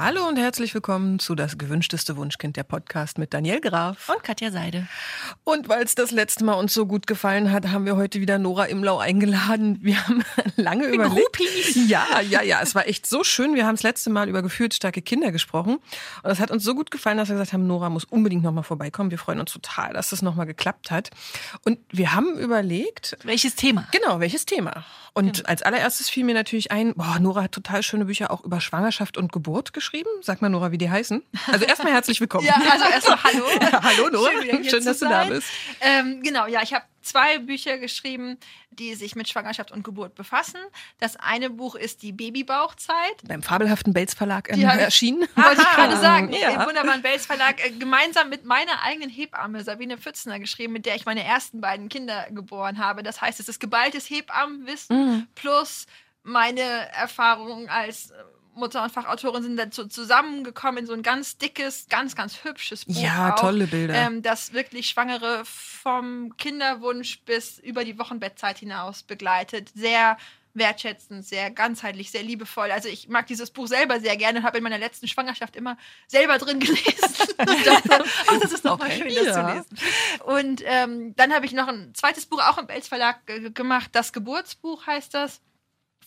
Hallo und herzlich willkommen zu Das gewünschteste Wunschkind, der Podcast mit Daniel Graf. Und Katja Seide. Und weil es das letzte Mal uns so gut gefallen hat, haben wir heute wieder Nora Imlau eingeladen. Wir haben lange Die überlegt. Groupies. Ja, ja, ja. Es war echt so schön. Wir haben das letzte Mal über gefühlsstarke Kinder gesprochen. Und es hat uns so gut gefallen, dass wir gesagt haben, Nora muss unbedingt nochmal vorbeikommen. Wir freuen uns total, dass das nochmal geklappt hat. Und wir haben überlegt, Welches Thema? Genau, welches Thema? Und als allererstes fiel mir natürlich ein, boah, Nora hat total schöne Bücher auch über Schwangerschaft und Geburt geschrieben. Sag mal, Nora, wie die heißen. Also erstmal herzlich willkommen. Ja, also erstmal hallo. Ja, hallo, Nora. Schön, Schön, dass du da bist. Ähm, genau, ja, ich habe zwei Bücher geschrieben, die sich mit Schwangerschaft und Geburt befassen. Das eine Buch ist die Babybauchzeit. Beim fabelhaften Belz Verlag ähm, erschienen. Wollte ich gerade sagen, Ja. im wunderbaren Belz Verlag, äh, gemeinsam mit meiner eigenen Hebamme Sabine Pfützner geschrieben, mit der ich meine ersten beiden Kinder geboren habe. Das heißt, es ist geballtes Hebammenwissen Mhm. plus meine Erfahrungen als Mutter und Fachautorin sind dazu zusammengekommen in so ein ganz dickes, ganz, ganz hübsches Buch. Ja, auch, tolle Bilder. Ähm, das wirklich Schwangere vom Kinderwunsch bis über die Wochenbettzeit hinaus begleitet. Sehr wertschätzend, sehr ganzheitlich, sehr liebevoll. Also ich mag dieses Buch selber sehr gerne und habe in meiner letzten Schwangerschaft immer selber drin gelesen. und dachte, oh, das ist doch mal Okay, schön, das ja. zu lesen. Und ähm, dann habe ich noch ein zweites Buch auch im Belz Verlag gemacht. Das Geburtsbuch heißt das.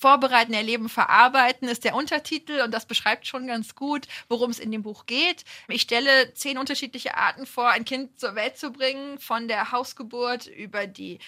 Vorbereiten, Erleben, Verarbeiten ist der Untertitel und das beschreibt schon ganz gut, worum es in dem Buch geht. Ich stelle zehn unterschiedliche Arten vor, ein Kind zur Welt zu bringen, von der Hausgeburt über die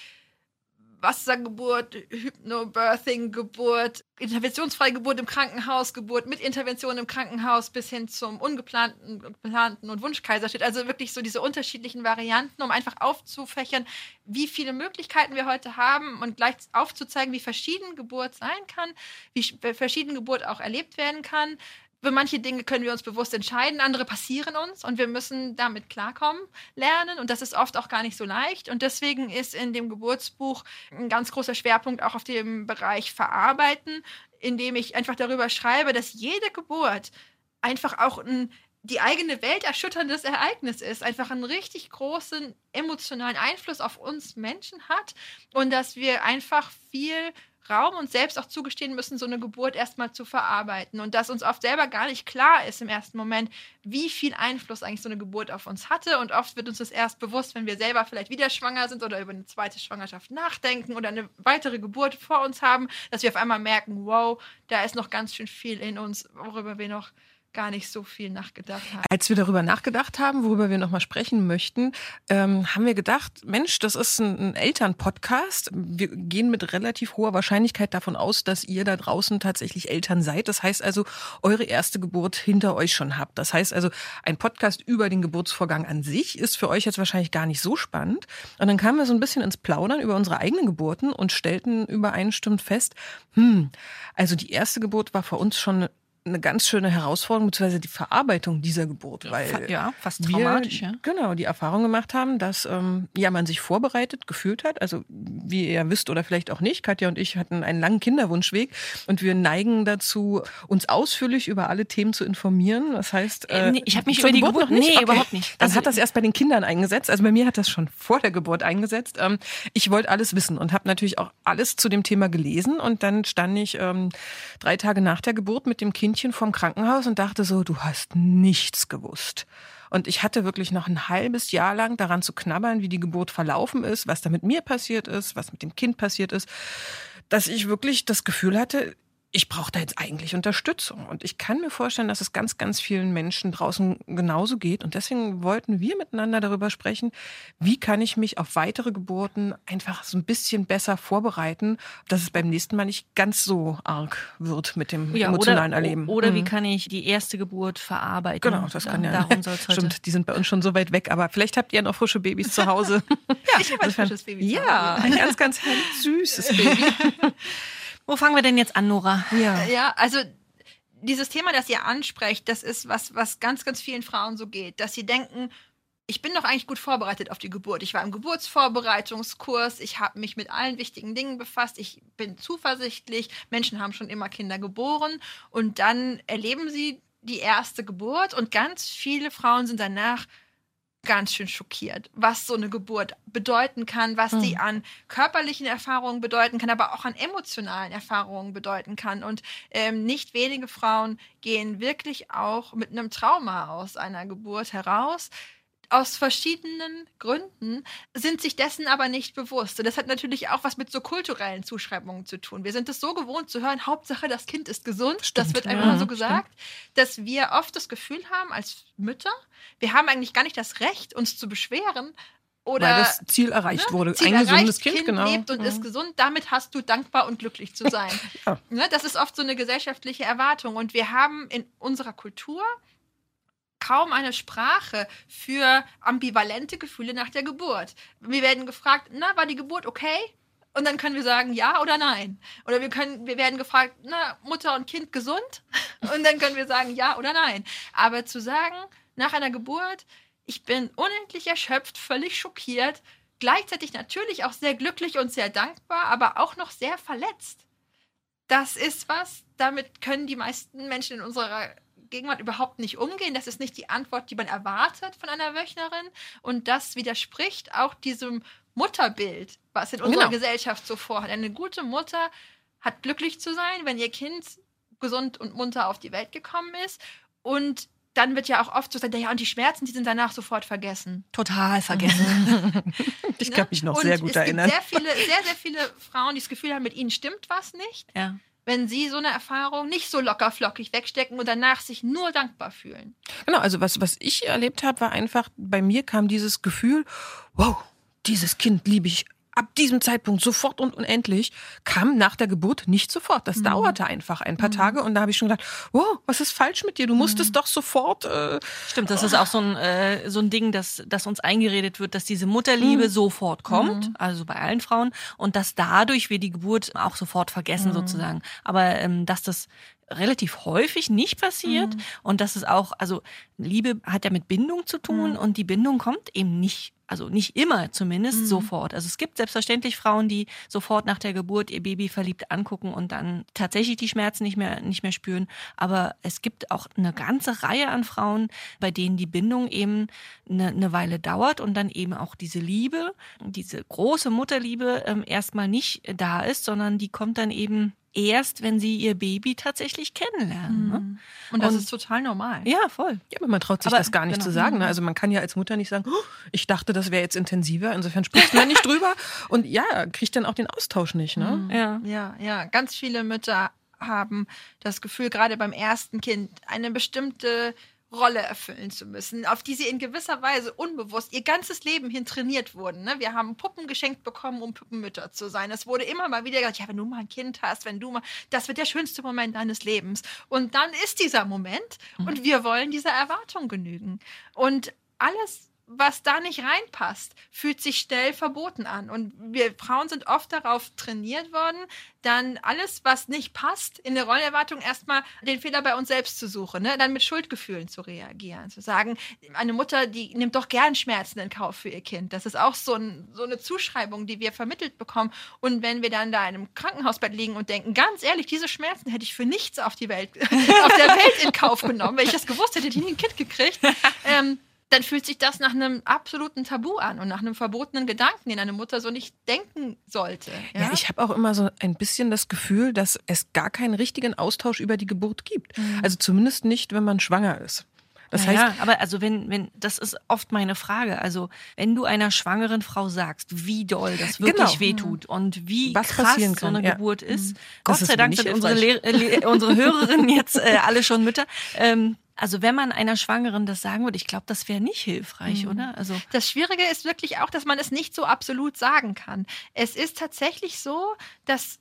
Wassergeburt, Hypnobirthing-Geburt, interventionsfreie Geburt im Krankenhaus, Geburt mit Intervention im Krankenhaus bis hin zum ungeplanten, geplanten und Wunschkaiserschnitt. Also wirklich so diese unterschiedlichen Varianten, um einfach aufzufächern, wie viele Möglichkeiten wir heute haben und gleich aufzuzeigen, wie verschieden Geburt sein kann, wie sch- verschieden Geburt auch erlebt werden kann. Für manche Dinge können wir uns bewusst entscheiden, andere passieren uns und wir müssen damit klarkommen, lernen und das ist oft auch gar nicht so leicht und deswegen ist in dem Geburtsbuch ein ganz großer Schwerpunkt auch auf dem Bereich Verarbeiten, indem ich einfach darüber schreibe, dass jede Geburt einfach auch ein die eigene Welt erschütterndes Ereignis ist, einfach einen richtig großen emotionalen Einfluss auf uns Menschen hat und dass wir einfach viel Raum und selbst auch zugestehen müssen, so eine Geburt erstmal zu verarbeiten. Und dass uns oft selber gar nicht klar ist im ersten Moment, wie viel Einfluss eigentlich so eine Geburt auf uns hatte. Und oft wird uns das erst bewusst, wenn wir selber vielleicht wieder schwanger sind oder über eine zweite Schwangerschaft nachdenken oder eine weitere Geburt vor uns haben, dass wir auf einmal merken, wow, da ist noch ganz schön viel in uns, worüber wir noch gar nicht so viel nachgedacht haben. Als wir darüber nachgedacht haben, worüber wir nochmal sprechen möchten, ähm, haben wir gedacht, Mensch, das ist ein, ein Elternpodcast. Wir gehen mit relativ hoher Wahrscheinlichkeit davon aus, dass ihr da draußen tatsächlich Eltern seid. Das heißt also, eure erste Geburt hinter euch schon habt. Das heißt also, ein Podcast über den Geburtsvorgang an sich ist für euch jetzt wahrscheinlich gar nicht so spannend. Und dann kamen wir so ein bisschen ins Plaudern über unsere eigenen Geburten und stellten übereinstimmend fest, hm, also die erste Geburt war für uns schon eine ganz schöne Herausforderung, beziehungsweise die Verarbeitung dieser Geburt, weil ja, fast wir, traumatisch, ja. Genau, die Erfahrung gemacht haben, dass ähm, ja man sich vorbereitet, gefühlt hat. Also wie ihr wisst oder vielleicht auch nicht, Katja und ich hatten einen langen Kinderwunschweg und wir neigen dazu, uns ausführlich über alle Themen zu informieren. Das heißt, Äh, nee, ich hab mich über die Geburt Geburt- nee, überhaupt nicht. Dann Also- hat das erst bei den Kindern eingesetzt. Also bei mir hat das schon vor der Geburt eingesetzt. Ähm, ich wollte alles wissen und habe natürlich auch alles zu dem Thema gelesen. Und dann stand ich ähm, drei Tage nach der Geburt mit dem Kindchen vorm Krankenhaus und dachte so, du hast nichts gewusst. Und ich hatte wirklich noch ein halbes Jahr lang daran zu knabbern, wie die Geburt verlaufen ist, was da mit mir passiert ist, was mit dem Kind passiert ist, dass ich wirklich das Gefühl hatte, ich brauche da jetzt eigentlich Unterstützung. Und ich kann mir vorstellen, dass es ganz, ganz vielen Menschen draußen genauso geht. Und deswegen wollten wir miteinander darüber sprechen, wie kann ich mich auf weitere Geburten einfach so ein bisschen besser vorbereiten, dass es beim nächsten Mal nicht ganz so arg wird mit dem emotionalen oder, Erleben. Oder wie Mhm. kann ich die erste Geburt verarbeiten? Genau, das kann ja. Darum soll es heute. Stimmt, die sind bei uns schon so weit weg, aber vielleicht habt ihr noch frische Babys zu Hause. ja, Ich habe ein frisches Baby. zu Ja, ein ganz, ganz süßes Baby. Wo fangen wir denn jetzt an, Nora? Ja. Ja, also dieses Thema, das ihr ansprecht, das ist was, was ganz, ganz vielen Frauen so geht, dass sie denken, ich bin doch eigentlich gut vorbereitet auf die Geburt. Ich war im Geburtsvorbereitungskurs, ich habe mich mit allen wichtigen Dingen befasst, ich bin zuversichtlich, Menschen haben schon immer Kinder geboren und dann erleben sie die erste Geburt und ganz viele Frauen sind danach ganz schön schockiert, was so eine Geburt bedeuten kann, was die an körperlichen Erfahrungen bedeuten kann, aber auch an emotionalen Erfahrungen bedeuten kann. Und ähm, nicht wenige Frauen gehen wirklich auch mit einem Trauma aus einer Geburt heraus. Aus verschiedenen Gründen sind sich dessen aber nicht bewusst. Und das hat natürlich auch was mit so kulturellen Zuschreibungen zu tun. Wir sind es so gewohnt zu hören, Hauptsache das Kind ist gesund. das Stimmt, wird einfach ja, so gesagt, dass wir oft das Gefühl haben als Mütter, wir haben eigentlich gar nicht das Recht, uns zu beschweren oder Weil das Ziel erreicht ne, wurde. Ziel Ein gesundes erreicht, Kind, genau. lebt und Mhm. ist gesund. Damit hast du dankbar und glücklich zu sein. Ja. ne, das ist oft so eine gesellschaftliche Erwartung. Und wir haben in unserer Kultur kaum eine Sprache für ambivalente Gefühle nach der Geburt. Wir werden gefragt, na, war die Geburt okay? Und dann können wir sagen ja oder nein. Oder wir können, wir werden gefragt, na, Mutter und Kind gesund? Und dann können wir sagen ja oder nein. Aber zu sagen, nach einer Geburt, ich bin unendlich erschöpft, völlig schockiert, gleichzeitig natürlich auch sehr glücklich und sehr dankbar, aber auch noch sehr verletzt. Das ist was, damit können die meisten Menschen in unserer Gegenwart überhaupt nicht umgehen. Das ist nicht die Antwort, die man erwartet von einer Wöchnerin. Und das widerspricht auch diesem Mutterbild, was in unserer Genau. Gesellschaft so vorhat. Eine gute Mutter hat glücklich zu sein, wenn ihr Kind gesund und munter auf die Welt gekommen ist. Und dann wird ja auch oft so gesagt, ja, und die Schmerzen, die sind danach sofort vergessen. Total vergessen. Ich Ne? kann mich noch und sehr gut es erinnern. gibt sehr viele, sehr, sehr viele Frauen, die das Gefühl haben, mit ihnen stimmt was nicht, ja. Wenn sie so eine Erfahrung nicht so locker flockig wegstecken und danach sich nur dankbar fühlen. Genau, also was, was ich erlebt habe, war einfach, bei mir kam dieses Gefühl, wow, dieses Kind liebe ich ab diesem Zeitpunkt sofort und unendlich, kam nach der Geburt nicht sofort. Das dauerte einfach ein paar Tage und da habe ich schon gedacht, wow, was ist falsch mit dir? Du musstest doch sofort. Äh, Stimmt, das ist auch so ein, äh, so ein Ding, dass, dass uns eingeredet wird, dass diese Mutterliebe sofort kommt, also bei allen Frauen, und dass dadurch wir die Geburt auch sofort vergessen sozusagen. Aber ähm, dass das relativ häufig nicht passiert und dass es auch, also Liebe hat ja mit Bindung zu tun und die Bindung kommt eben nicht, also nicht immer zumindest sofort. Also es gibt selbstverständlich Frauen, die sofort nach der Geburt ihr Baby verliebt angucken und dann tatsächlich die Schmerzen nicht mehr, nicht mehr spüren. Aber es gibt auch eine ganze Reihe an Frauen, bei denen die Bindung eben eine, eine Weile dauert und dann eben auch diese Liebe, diese große Mutterliebe ähm, erstmal nicht da ist, sondern die kommt dann eben erst, wenn sie ihr Baby tatsächlich kennenlernen. Ne? Und das Und- ist total normal. Ja, voll. ja, aber man traut sich Aber- das gar nicht genau. zu sagen. Ne? Also man kann ja als Mutter nicht sagen, oh, ich dachte, das wäre jetzt intensiver. Insofern spricht man nicht drüber und ja, kriegt dann auch den Austausch nicht. Ne? Ja. Ja, ja, ganz viele Mütter haben das Gefühl, gerade beim ersten Kind eine bestimmte Rolle erfüllen zu müssen, auf die sie in gewisser Weise unbewusst ihr ganzes Leben hin trainiert wurden. Ne? Wir haben Puppen geschenkt bekommen, um Puppenmütter zu sein. Es wurde immer mal wieder gesagt, ja, wenn du mal ein Kind hast, wenn du mal, das wird der schönste Moment deines Lebens. Und dann ist dieser Moment und wir wollen dieser Erwartung genügen. Und alles was da nicht reinpasst, fühlt sich schnell verboten an. Und wir Frauen sind oft darauf trainiert worden, dann alles, was nicht passt, in der Rollenerwartung erstmal den Fehler bei uns selbst zu suchen, ne? dann mit Schuldgefühlen zu reagieren, zu sagen, eine Mutter, die nimmt doch gern Schmerzen in Kauf für ihr Kind. Das ist auch so, ein, so eine Zuschreibung, die wir vermittelt bekommen. Und wenn wir dann da in einem Krankenhausbett liegen und denken, ganz ehrlich, diese Schmerzen hätte ich für nichts auf die Welt, auf der Welt in Kauf genommen, wenn ich das gewusst hätte, hätte ich nie ein Kind gekriegt. Ähm, dann fühlt sich das nach einem absoluten Tabu an und nach einem verbotenen Gedanken, den eine Mutter so nicht denken sollte. Ja, Ja, ich habe auch immer so ein bisschen das Gefühl, dass es gar keinen richtigen Austausch über die Geburt gibt. Also zumindest nicht, wenn man schwanger ist. Das heißt, ja, aber also wenn, wenn, das ist oft meine Frage. Also wenn du einer schwangeren Frau sagst, wie doll das wirklich Genau. wehtut und wie Was krass passieren so eine kann, ja. Geburt ist, Das Gott ist sei Dank sind unsere, äh, unsere Hörerinnen jetzt äh, alle schon Mütter. Ähm, also wenn man einer Schwangeren das sagen würde, ich glaube, das wäre nicht hilfreich, oder? Also Das Schwierige ist wirklich auch, dass man es nicht so absolut sagen kann. Es ist tatsächlich so, dass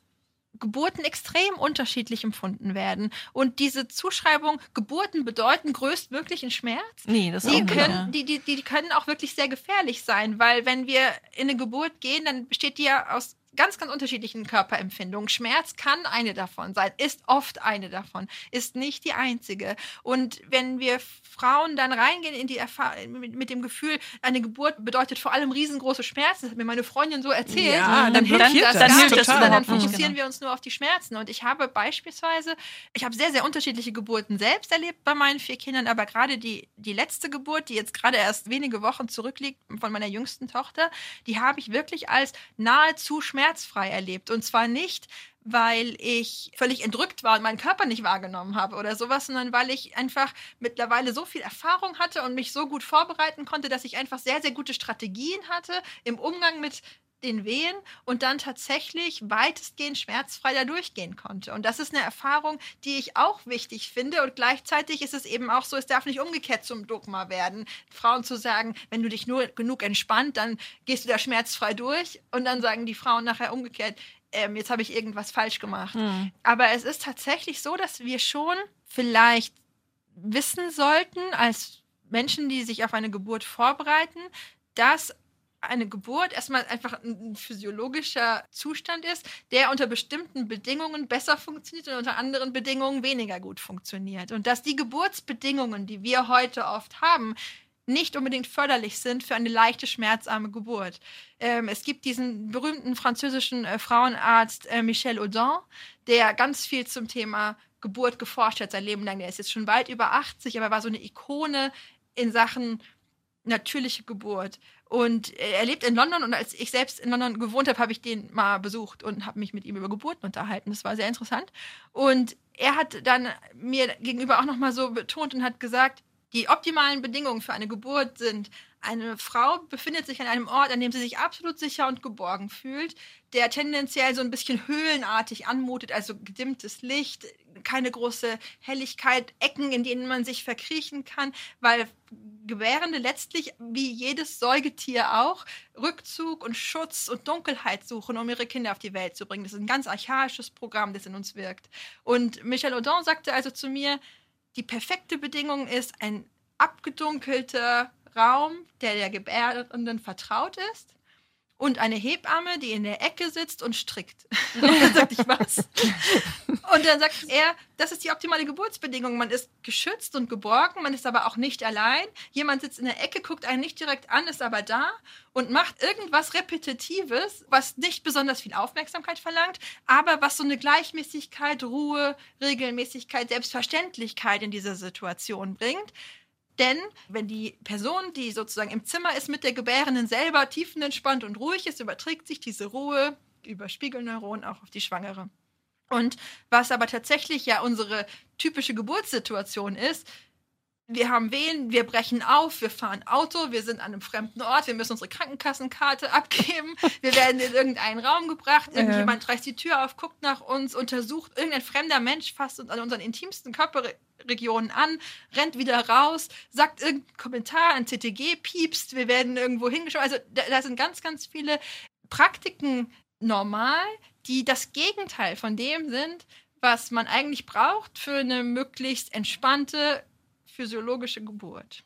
Geburten extrem unterschiedlich empfunden werden. Und diese Zuschreibung, Geburten bedeuten größtmöglichen Schmerz, nee, das die auch können, die, die, die können auch wirklich sehr gefährlich sein, weil wenn wir in eine Geburt gehen, dann besteht die ja aus ganz, ganz unterschiedlichen Körperempfindungen. Schmerz kann eine davon sein, ist oft eine davon, ist nicht die einzige. Und wenn wir Frauen dann reingehen in die Erfahrung mit, mit, dem Gefühl, eine Geburt bedeutet vor allem riesengroße Schmerzen, das hat mir meine Freundin so erzählt, ja, dann, dann hilft das, dann gar hilft das sondern dann fokussieren genau. wir uns nur auf die Schmerzen. Und ich habe beispielsweise, ich habe sehr, sehr unterschiedliche Geburten selbst erlebt bei meinen vier Kindern, aber gerade die, die letzte Geburt, die jetzt gerade erst wenige Wochen zurückliegt von meiner jüngsten Tochter, die habe ich wirklich als nahezu schmerzfrei erlebt. Und zwar nicht, weil ich völlig entrückt war und meinen Körper nicht wahrgenommen habe oder sowas, sondern weil ich einfach mittlerweile so viel Erfahrung hatte und mich so gut vorbereiten konnte, dass ich einfach sehr, sehr gute Strategien hatte im Umgang mit den Wehen und dann tatsächlich weitestgehend schmerzfrei da durchgehen konnte. Und das ist eine Erfahrung, die ich auch wichtig finde. Und gleichzeitig ist es eben auch so, es darf nicht umgekehrt zum Dogma werden. Frauen zu sagen, wenn du dich nur genug entspannt, dann gehst du da schmerzfrei durch. Und dann sagen die Frauen nachher umgekehrt, ähm, jetzt habe ich irgendwas falsch gemacht. Hm. Aber es ist tatsächlich so, dass wir schon vielleicht wissen sollten, als Menschen, die sich auf eine Geburt vorbereiten, dass eine Geburt erstmal einfach ein physiologischer Zustand ist, der unter bestimmten Bedingungen besser funktioniert und unter anderen Bedingungen weniger gut funktioniert. Und dass die Geburtsbedingungen, die wir heute oft haben, nicht unbedingt förderlich sind für eine leichte, schmerzarme Geburt. Ähm, es gibt diesen berühmten französischen äh, Frauenarzt äh, Michel Audin, der ganz viel zum Thema Geburt geforscht hat sein Leben lang. Der ist jetzt schon weit über 80, aber war so eine Ikone in Sachen natürliche Geburt. Und er lebt in London und als ich selbst in London gewohnt habe, habe ich den mal besucht und habe mich mit ihm über Geburten unterhalten. Das war sehr interessant. Und er hat dann mir gegenüber auch nochmal so betont und hat gesagt, die optimalen Bedingungen für eine Geburt sind, eine Frau befindet sich an einem Ort, an dem sie sich absolut sicher und geborgen fühlt, der tendenziell so ein bisschen höhlenartig anmutet, also gedimmtes Licht, keine große Helligkeit, Ecken, in denen man sich verkriechen kann, weil Gebärende letztlich, wie jedes Säugetier auch, Rückzug und Schutz und Dunkelheit suchen, um ihre Kinder auf die Welt zu bringen. Das ist ein ganz archaisches Programm, das in uns wirkt. Und Michel Audin sagte also zu mir, die perfekte Bedingung ist ein abgedunkelter Raum, der der Gebärenden vertraut ist und eine Hebamme, die in der Ecke sitzt und strickt. Und dann sagte ich, was? Und dann sagt er, das ist die optimale Geburtsbedingung. Man ist geschützt und geborgen, man ist aber auch nicht allein. Jemand sitzt in der Ecke, guckt einen nicht direkt an, ist aber da und macht irgendwas Repetitives, was nicht besonders viel Aufmerksamkeit verlangt, aber was so eine Gleichmäßigkeit, Ruhe, Regelmäßigkeit, Selbstverständlichkeit in diese Situation bringt. Denn wenn die Person, die sozusagen im Zimmer ist, mit der Gebärenden selber tiefenentspannt und ruhig ist, überträgt sich diese Ruhe über Spiegelneuronen auch auf die Schwangere. Und was aber tatsächlich ja unsere typische Geburtssituation ist, wir haben Wehen, wir brechen auf, wir fahren Auto, wir sind an einem fremden Ort, wir müssen unsere Krankenkassenkarte abgeben, wir werden in irgendeinen Raum gebracht, irgendjemand reißt die Tür auf, guckt nach uns, untersucht, irgendein fremder Mensch fasst uns an unseren intimsten Körperregionen an, rennt wieder raus, sagt irgendeinen Kommentar an CTG, piepst, wir werden irgendwo hingeschaut. Also da, da sind ganz, ganz viele Praktiken normal, die das Gegenteil von dem sind, was man eigentlich braucht für eine möglichst entspannte physiologische Geburt.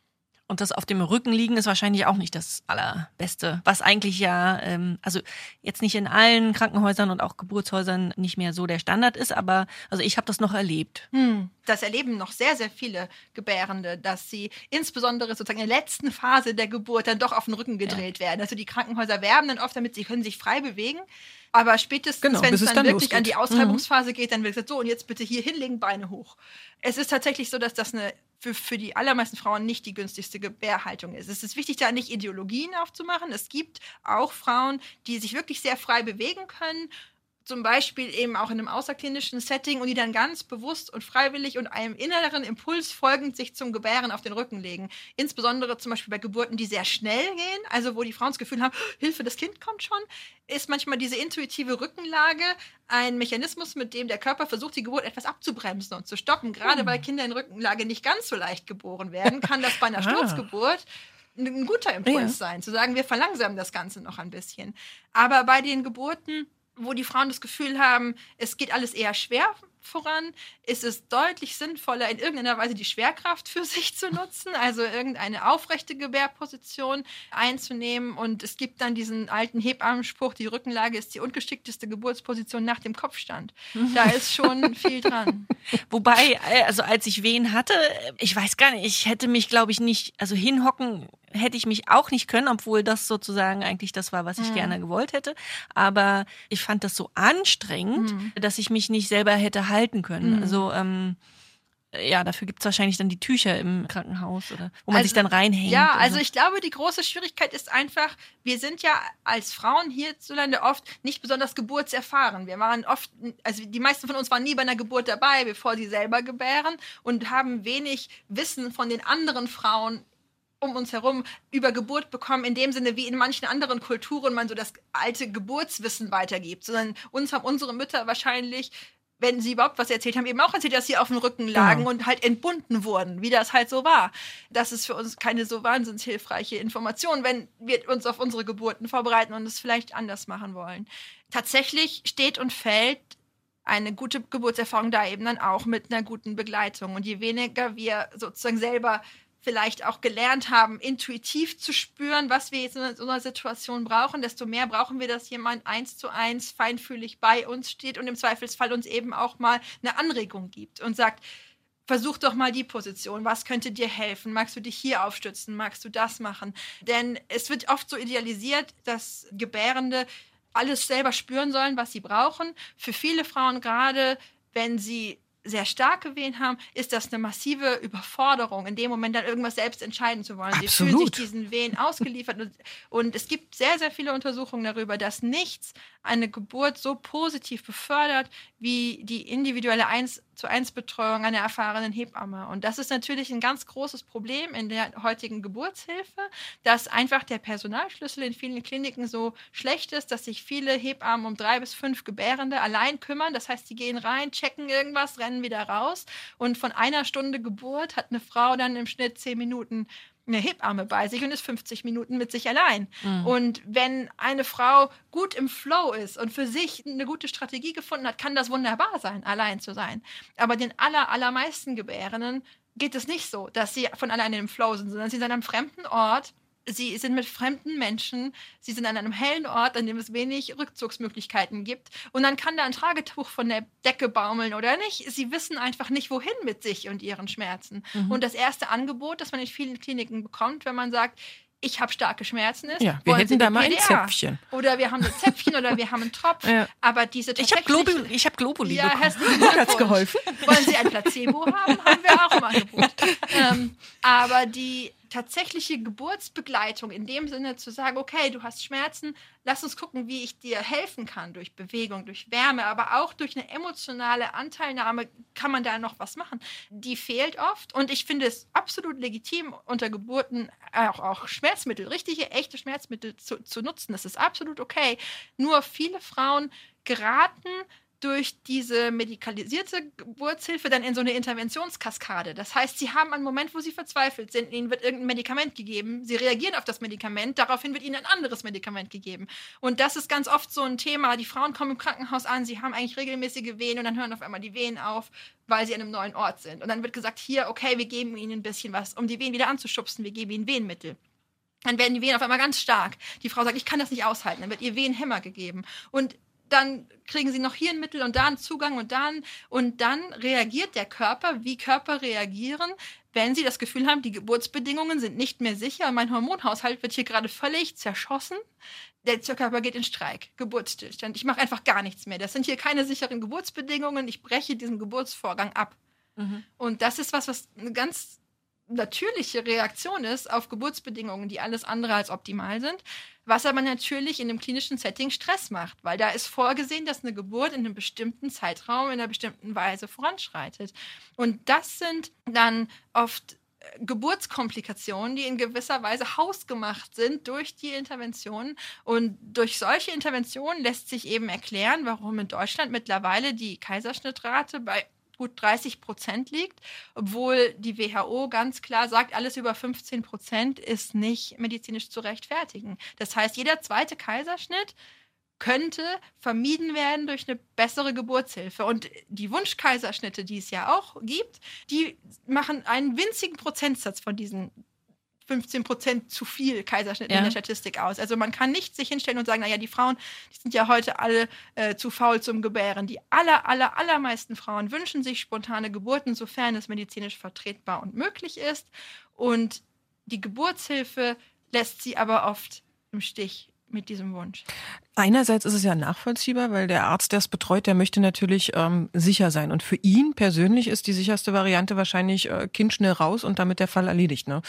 Und das auf dem Rücken liegen ist wahrscheinlich auch nicht das Allerbeste. Was eigentlich ja, ähm, also jetzt nicht in allen Krankenhäusern und auch Geburtshäusern nicht mehr so der Standard ist, aber also ich habe das noch erlebt. Hm. Das erleben noch sehr, sehr viele Gebärende, dass sie insbesondere sozusagen in der letzten Phase der Geburt dann doch auf den Rücken gedreht ja. werden. Also die Krankenhäuser werben dann oft damit, sie können sich frei bewegen. Aber spätestens, genau, wenn es dann, dann, wirklich an die Austreibungsphase mhm. geht, dann wird gesagt, so und jetzt bitte hier hinlegen, Beine hoch. Es ist tatsächlich so, dass das eine für, für die allermeisten Frauen nicht die günstigste Gebärhaltung ist. Es ist wichtig, da nicht Ideologien aufzumachen. Es gibt auch Frauen, die sich wirklich sehr frei bewegen können zum Beispiel eben auch in einem außerklinischen Setting und die dann ganz bewusst und freiwillig und einem inneren Impuls folgend sich zum Gebären auf den Rücken legen. Insbesondere zum Beispiel bei Geburten, die sehr schnell gehen, also wo die Frauen das Gefühl haben, Hilfe, das Kind kommt schon, ist manchmal diese intuitive Rückenlage ein Mechanismus, mit dem der Körper versucht, die Geburt etwas abzubremsen und zu stoppen. Gerade hm. weil Kinder in Rückenlage nicht ganz so leicht geboren werden, kann das bei einer Sturzgeburt ein guter Impuls ja. sein, zu sagen, wir verlangsamen das Ganze noch ein bisschen. Aber bei den Geburten, wo die Frauen das Gefühl haben, es geht alles eher schwer voran ist es deutlich sinnvoller, in irgendeiner Weise die Schwerkraft für sich zu nutzen, also irgendeine aufrechte Gebärposition einzunehmen. Und es gibt dann diesen alten Hebammenspruch, die Rückenlage ist die ungeschickteste Geburtsposition nach dem Kopfstand. Da ist schon viel dran. Wobei, äh, also als ich Wehen hatte, ich weiß gar nicht, ich hätte mich, glaube ich, nicht, also hinhocken hätte ich mich auch nicht können, obwohl das sozusagen eigentlich das war, was ich mhm. gerne gewollt hätte. Aber ich fand das so anstrengend, mhm. dass ich mich nicht selber hätte halten können. Mhm. Also ähm, ja, dafür gibt es wahrscheinlich dann die Tücher im Krankenhaus oder wo man also, sich dann reinhängt. Ja, also ich glaube, die große Schwierigkeit ist einfach, wir sind ja als Frauen hierzulande oft nicht besonders geburtserfahren. Wir waren oft, also die meisten von uns waren nie bei einer Geburt dabei, bevor sie selber gebären und haben wenig Wissen von den anderen Frauen um uns herum über Geburt bekommen, in dem Sinne, wie in manchen anderen Kulturen man so das alte Geburtswissen weitergibt, sondern uns haben unsere Mütter wahrscheinlich wenn sie überhaupt was erzählt haben, eben auch erzählt, dass sie auf dem Rücken lagen genau. und halt entbunden wurden, wie das halt so war. Das ist für uns keine so wahnsinns hilfreiche Information, wenn wir uns auf unsere Geburten vorbereiten und es vielleicht anders machen wollen. Tatsächlich steht und fällt eine gute Geburtserfahrung da eben dann auch mit einer guten Begleitung. Und je weniger wir sozusagen selber vielleicht auch gelernt haben, intuitiv zu spüren, was wir jetzt in einer Situation brauchen, desto mehr brauchen wir, dass jemand eins zu eins feinfühlig bei uns steht und im Zweifelsfall uns eben auch mal eine Anregung gibt und sagt, versuch doch mal die Position. Was könnte dir helfen? Magst du dich hier aufstützen? Magst du das machen? Denn es wird oft so idealisiert, dass Gebärende alles selber spüren sollen, was sie brauchen. Für viele Frauen gerade, wenn sie sehr starke Wehen haben, ist das eine massive Überforderung, in dem Moment dann irgendwas selbst entscheiden zu wollen. Absolut. Sie fühlen sich diesen Wehen ausgeliefert. Und, und, es gibt sehr, sehr viele Untersuchungen darüber, dass nichts eine Geburt so positiv befördert wie die individuelle 1 zu 1 Betreuung einer erfahrenen Hebamme. Und das ist natürlich ein ganz großes Problem in der heutigen Geburtshilfe, dass einfach der Personalschlüssel in vielen Kliniken so schlecht ist, dass sich viele Hebammen um drei bis fünf Gebärende allein kümmern. Das heißt, sie gehen rein, checken irgendwas, rennen wieder raus. Und von einer Stunde Geburt hat eine Frau dann im Schnitt zehn Minuten eine Hebamme bei sich und ist 50 Minuten mit sich allein. Mhm. Und wenn eine Frau gut im Flow ist und für sich eine gute Strategie gefunden hat, kann das wunderbar sein, allein zu sein. Aber den aller, allermeisten Gebärenden geht es nicht so, dass sie von alleine im Flow sind, sondern sie sind an einem fremden Ort sie sind mit fremden Menschen, sie sind an einem hellen Ort, an dem es wenig Rückzugsmöglichkeiten gibt. Und dann kann da ein Tragetuch von der Decke baumeln oder nicht. Sie wissen einfach nicht, wohin mit sich und ihren Schmerzen. Mhm. Und das erste Angebot, das man in vielen Kliniken bekommt, wenn man sagt, ich habe starke Schmerzen ist. Ja, wir hätten da mal ein Zäpfchen. Oder wir haben ein Zäpfchen oder wir haben einen Tropf. Ja. Aber diese Ich habe Globuli, ich hab Globuli ja, Hat geholfen? Wollen Sie ein Placebo haben? Haben wir auch im Angebot. ähm, aber die tatsächliche Geburtsbegleitung in dem Sinne zu sagen, okay, du hast Schmerzen, lass uns gucken, wie ich dir helfen kann durch Bewegung, durch Wärme, aber auch durch eine emotionale Anteilnahme kann man da noch was machen. Die fehlt oft und ich finde es absolut legitim, unter Geburten auch, auch Schmerzmittel, richtige, echte Schmerzmittel zu, zu nutzen. Das ist absolut okay. Nur viele Frauen geraten durch diese medikalisierte Geburtshilfe dann in so eine Interventionskaskade. Das heißt, sie haben einen Moment, wo sie verzweifelt sind, ihnen wird irgendein Medikament gegeben, sie reagieren auf das Medikament, daraufhin wird ihnen ein anderes Medikament gegeben. Und das ist ganz oft so ein Thema. Die Frauen kommen im Krankenhaus an, sie haben eigentlich regelmäßige Wehen und dann hören auf einmal die Wehen auf, weil sie an einem neuen Ort sind. Und dann wird gesagt, hier, okay, wir geben ihnen ein bisschen was, um die Wehen wieder anzuschubsen, wir geben ihnen Wehenmittel. Dann werden die Wehen auf einmal ganz stark. Die Frau sagt, ich kann das nicht aushalten. Dann wird ihr Wehenhämmer gegeben. Und dann kriegen sie noch hier ein Mittel und da einen Zugang und dann und dann reagiert der Körper, wie Körper reagieren, wenn sie das Gefühl haben, die Geburtsbedingungen sind nicht mehr sicher, mein Hormonhaushalt wird hier gerade völlig zerschossen. Der Körper geht in Streik, Geburtsstillstand. Ich mache einfach gar nichts mehr. Das sind hier keine sicheren Geburtsbedingungen. Ich breche diesen Geburtsvorgang ab. Mhm. Und das ist was, was eine ganz natürliche Reaktion ist auf Geburtsbedingungen, die alles andere als optimal sind, was aber natürlich in einem klinischen Setting Stress macht, weil da ist vorgesehen, dass eine Geburt in einem bestimmten Zeitraum in einer bestimmten Weise voranschreitet. Und das sind dann oft äh, Geburtskomplikationen, die in gewisser Weise hausgemacht sind durch die Interventionen. Und durch solche Interventionen lässt sich eben erklären, warum in Deutschland mittlerweile die Kaiserschnittrate bei gut 30 Prozent liegt, obwohl die WHO ganz klar sagt, alles über 15 Prozent ist nicht medizinisch zu rechtfertigen. Das heißt, jeder zweite Kaiserschnitt könnte vermieden werden durch eine bessere Geburtshilfe. Und die Wunschkaiserschnitte, die es ja auch gibt, die machen einen winzigen Prozentsatz von diesen 15 Prozent zu viel Kaiserschnitt ja. in der Statistik aus. Also man kann nicht sich hinstellen und sagen, naja, die Frauen, die sind ja heute alle äh, zu faul zum Gebären. Die aller, aller, allermeisten Frauen wünschen sich spontane Geburten, sofern es medizinisch vertretbar und möglich ist. Und die Geburtshilfe lässt sie aber oft im Stich mit diesem Wunsch. Einerseits ist es ja nachvollziehbar, weil der Arzt, der es betreut, der möchte natürlich ähm, sicher sein. Und für ihn persönlich ist die sicherste Variante wahrscheinlich äh, Kind schnell raus und damit der Fall erledigt. Ne?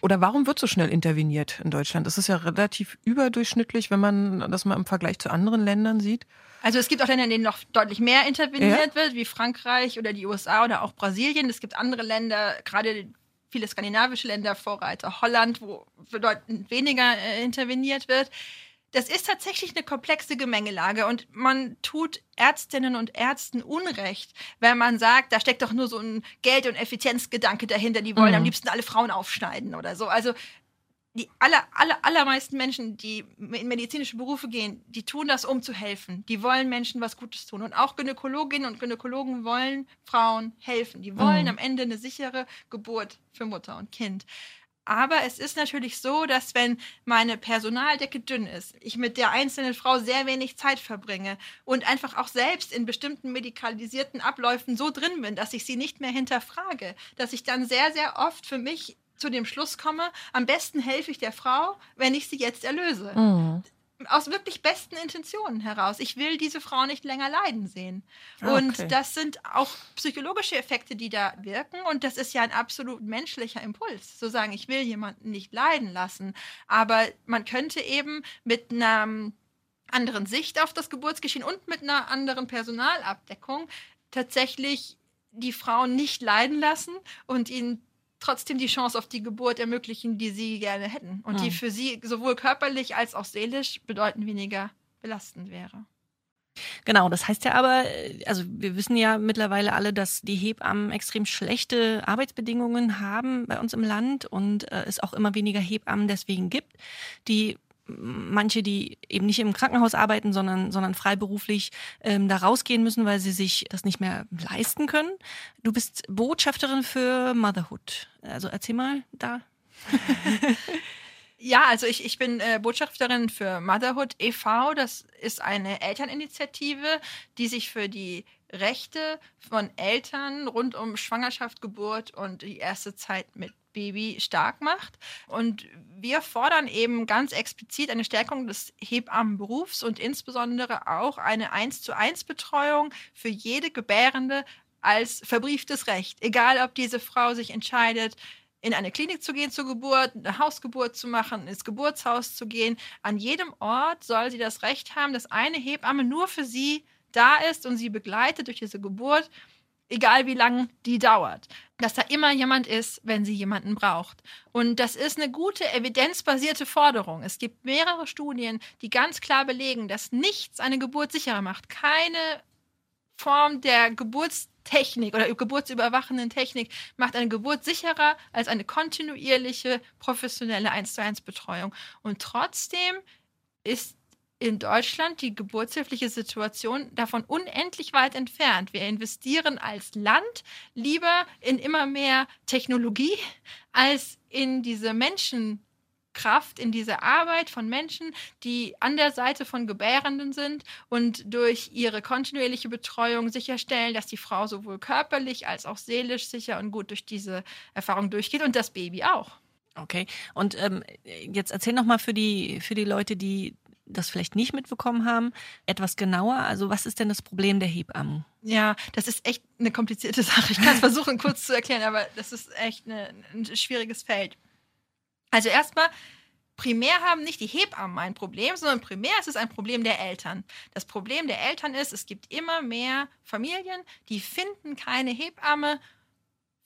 Oder warum wird so schnell interveniert in Deutschland? Das ist ja relativ überdurchschnittlich, wenn man das mal im Vergleich zu anderen Ländern sieht. Also es gibt auch Länder, in denen noch deutlich mehr interveniert ja. wird, wie Frankreich oder die USA oder auch Brasilien. Es gibt andere Länder, gerade viele skandinavische Länder, Vorreiter, Holland, wo bedeutend weniger äh, interveniert wird. Das ist tatsächlich eine komplexe Gemengelage und man tut Ärztinnen und Ärzten Unrecht, wenn man sagt, da steckt doch nur so ein Geld- und Effizienzgedanke dahinter, die wollen mhm. am liebsten alle Frauen aufschneiden oder so. Also die aller, aller, allermeisten Menschen, die in medizinische Berufe gehen, die tun das, um zu helfen. Die wollen Menschen was Gutes tun. Und auch Gynäkologinnen und Gynäkologen wollen Frauen helfen. Die wollen mhm. am Ende eine sichere Geburt für Mutter und Kind. Aber es ist natürlich so, dass wenn meine Personaldecke dünn ist, ich mit der einzelnen Frau sehr wenig Zeit verbringe und einfach auch selbst in bestimmten medikalisierten Abläufen so drin bin, dass ich sie nicht mehr hinterfrage, dass ich dann sehr, sehr oft für mich zu dem Schluss komme, am besten helfe ich der Frau, wenn ich sie jetzt erlöse. Mhm. Aus wirklich besten Intentionen heraus. Ich will diese Frau nicht länger leiden sehen. Ah, okay. Und das sind auch psychologische Effekte, die da wirken. Und das ist ja ein absolut menschlicher Impuls, zu sagen, ich will jemanden nicht leiden lassen. Aber man könnte eben mit einer anderen Sicht auf das Geburtsgeschehen und mit einer anderen Personalabdeckung tatsächlich die Frauen nicht leiden lassen und ihnen trotzdem die Chance auf die Geburt ermöglichen, die sie gerne hätten und mhm. die für sie sowohl körperlich als auch seelisch bedeutend weniger belastend wäre. Genau, das heißt ja aber, also wir wissen ja mittlerweile alle, dass die Hebammen extrem schlechte Arbeitsbedingungen haben bei uns im Land und äh, es auch immer weniger Hebammen deswegen gibt, die manche, die eben nicht im Krankenhaus arbeiten, sondern, sondern freiberuflich ähm, da rausgehen müssen, weil sie sich das nicht mehr leisten können. Du bist Botschafterin für Motherhood. Also erzähl mal da. Ja, also ich, ich bin äh, Botschafterin für Motherhood e.V. Das ist eine Elterninitiative, die sich für die Rechte von Eltern rund um Schwangerschaft, Geburt und die erste Zeit mit Baby stark macht. Und wir fordern eben ganz explizit eine Stärkung des Hebammenberufs und insbesondere auch eine 1 zu 1 Betreuung für jede Gebärende als verbrieftes Recht. Egal, ob diese Frau sich entscheidet, in eine Klinik zu gehen zur Geburt, eine Hausgeburt zu machen, ins Geburtshaus zu gehen. An jedem Ort soll sie das Recht haben, dass eine Hebamme nur für sie da ist und sie begleitet durch diese Geburt egal wie lang die dauert. Dass da immer jemand ist, wenn sie jemanden braucht. Und das ist eine gute, evidenzbasierte Forderung. Es gibt mehrere Studien, die ganz klar belegen, dass nichts eine Geburt sicherer macht. Keine Form der Geburtstechnik oder geburtsüberwachenden Technik macht eine Geburt sicherer als eine kontinuierliche, professionelle 1 zu 1 Betreuung. Und trotzdem ist in Deutschland die geburtshilfliche Situation davon unendlich weit entfernt. Wir investieren als Land lieber in immer mehr Technologie als in diese Menschenkraft, in diese Arbeit von Menschen, die an der Seite von Gebärenden sind und durch ihre kontinuierliche Betreuung sicherstellen, dass die Frau sowohl körperlich als auch seelisch sicher und gut durch diese Erfahrung durchgeht und das Baby auch. Okay. Und ähm, jetzt erzähl noch mal für die für die Leute, die das vielleicht nicht mitbekommen haben, etwas genauer. Also was ist denn das Problem der Hebammen? Ja, das ist echt eine komplizierte Sache. Ich kann es versuchen kurz zu erklären, aber das ist echt eine, ein schwieriges Feld. Also erstmal, primär haben nicht die Hebammen ein Problem, sondern primär ist es ein Problem der Eltern. Das Problem der Eltern ist, es gibt immer mehr Familien, die finden keine Hebamme